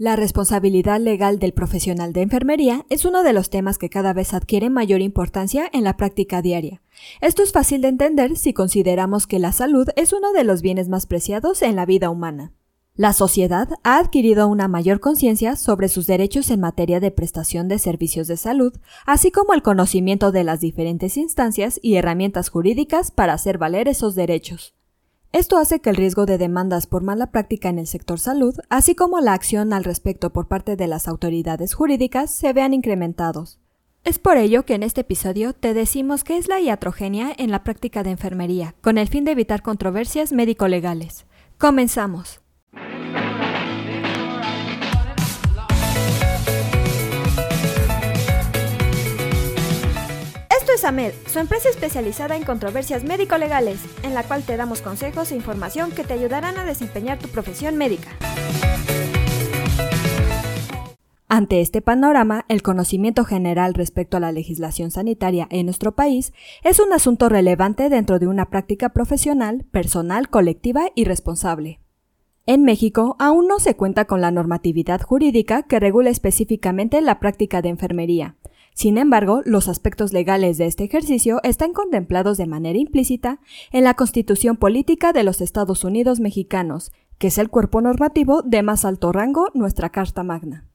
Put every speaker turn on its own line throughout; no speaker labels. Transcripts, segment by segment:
La responsabilidad legal del profesional de enfermería es uno de los temas que cada vez adquiere mayor importancia en la práctica diaria. Esto es fácil de entender si consideramos que la salud es uno de los bienes más preciados en la vida humana. La sociedad ha adquirido una mayor conciencia sobre sus derechos en materia de prestación de servicios de salud, así como el conocimiento de las diferentes instancias y herramientas jurídicas para hacer valer esos derechos. Esto hace que el riesgo de demandas por mala práctica en el sector salud, así como la acción al respecto por parte de las autoridades jurídicas, se vean incrementados. Es por ello que en este episodio te decimos qué es la iatrogenia en la práctica de enfermería, con el fin de evitar controversias médico-legales. Comenzamos.
AMED, su empresa especializada en controversias médico-legales, en la cual te damos consejos e información que te ayudarán a desempeñar tu profesión médica.
Ante este panorama, el conocimiento general respecto a la legislación sanitaria en nuestro país es un asunto relevante dentro de una práctica profesional, personal, colectiva y responsable. En México aún no se cuenta con la normatividad jurídica que regula específicamente la práctica de enfermería, sin embargo, los aspectos legales de este ejercicio están contemplados de manera implícita en la Constitución Política de los Estados Unidos Mexicanos, que es el cuerpo normativo de más alto rango, nuestra Carta Magna.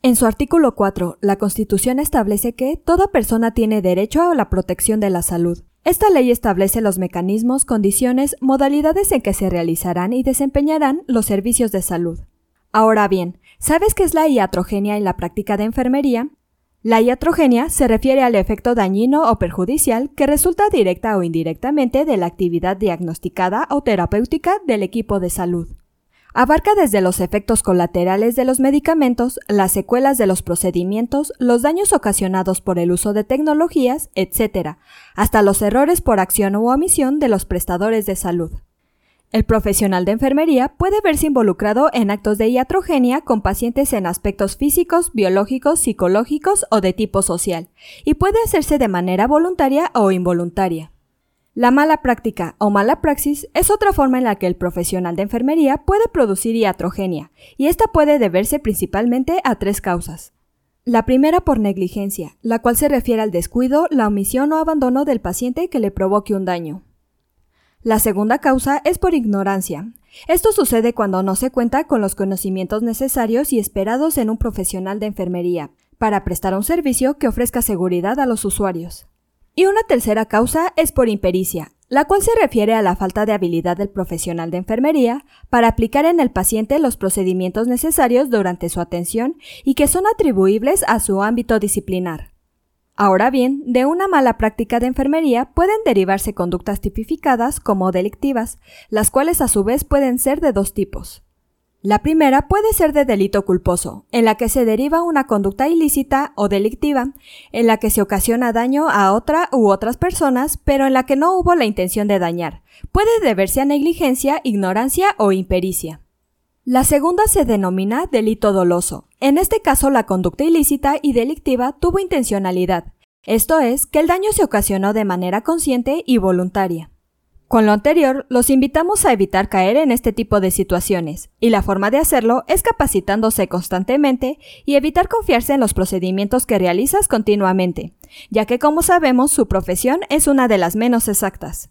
En su artículo 4, la Constitución establece que toda persona tiene derecho a la protección de la salud. Esta ley establece los mecanismos, condiciones, modalidades en que se realizarán y desempeñarán los servicios de salud. Ahora bien, ¿sabes qué es la iatrogenia en la práctica de enfermería? La iatrogenia se refiere al efecto dañino o perjudicial que resulta directa o indirectamente de la actividad diagnosticada o terapéutica del equipo de salud. Abarca desde los efectos colaterales de los medicamentos, las secuelas de los procedimientos, los daños ocasionados por el uso de tecnologías, etc., hasta los errores por acción u omisión de los prestadores de salud. El profesional de enfermería puede verse involucrado en actos de iatrogenia con pacientes en aspectos físicos, biológicos, psicológicos o de tipo social, y puede hacerse de manera voluntaria o involuntaria. La mala práctica o mala praxis es otra forma en la que el profesional de enfermería puede producir iatrogenia, y esta puede deberse principalmente a tres causas. La primera por negligencia, la cual se refiere al descuido, la omisión o abandono del paciente que le provoque un daño. La segunda causa es por ignorancia. Esto sucede cuando no se cuenta con los conocimientos necesarios y esperados en un profesional de enfermería para prestar un servicio que ofrezca seguridad a los usuarios. Y una tercera causa es por impericia, la cual se refiere a la falta de habilidad del profesional de enfermería para aplicar en el paciente los procedimientos necesarios durante su atención y que son atribuibles a su ámbito disciplinar. Ahora bien, de una mala práctica de enfermería pueden derivarse conductas tipificadas como delictivas, las cuales a su vez pueden ser de dos tipos. La primera puede ser de delito culposo, en la que se deriva una conducta ilícita o delictiva, en la que se ocasiona daño a otra u otras personas, pero en la que no hubo la intención de dañar. Puede deberse a negligencia, ignorancia o impericia. La segunda se denomina delito doloso. En este caso, la conducta ilícita y delictiva tuvo intencionalidad, esto es, que el daño se ocasionó de manera consciente y voluntaria. Con lo anterior, los invitamos a evitar caer en este tipo de situaciones, y la forma de hacerlo es capacitándose constantemente y evitar confiarse en los procedimientos que realizas continuamente, ya que como sabemos su profesión es una de las menos exactas.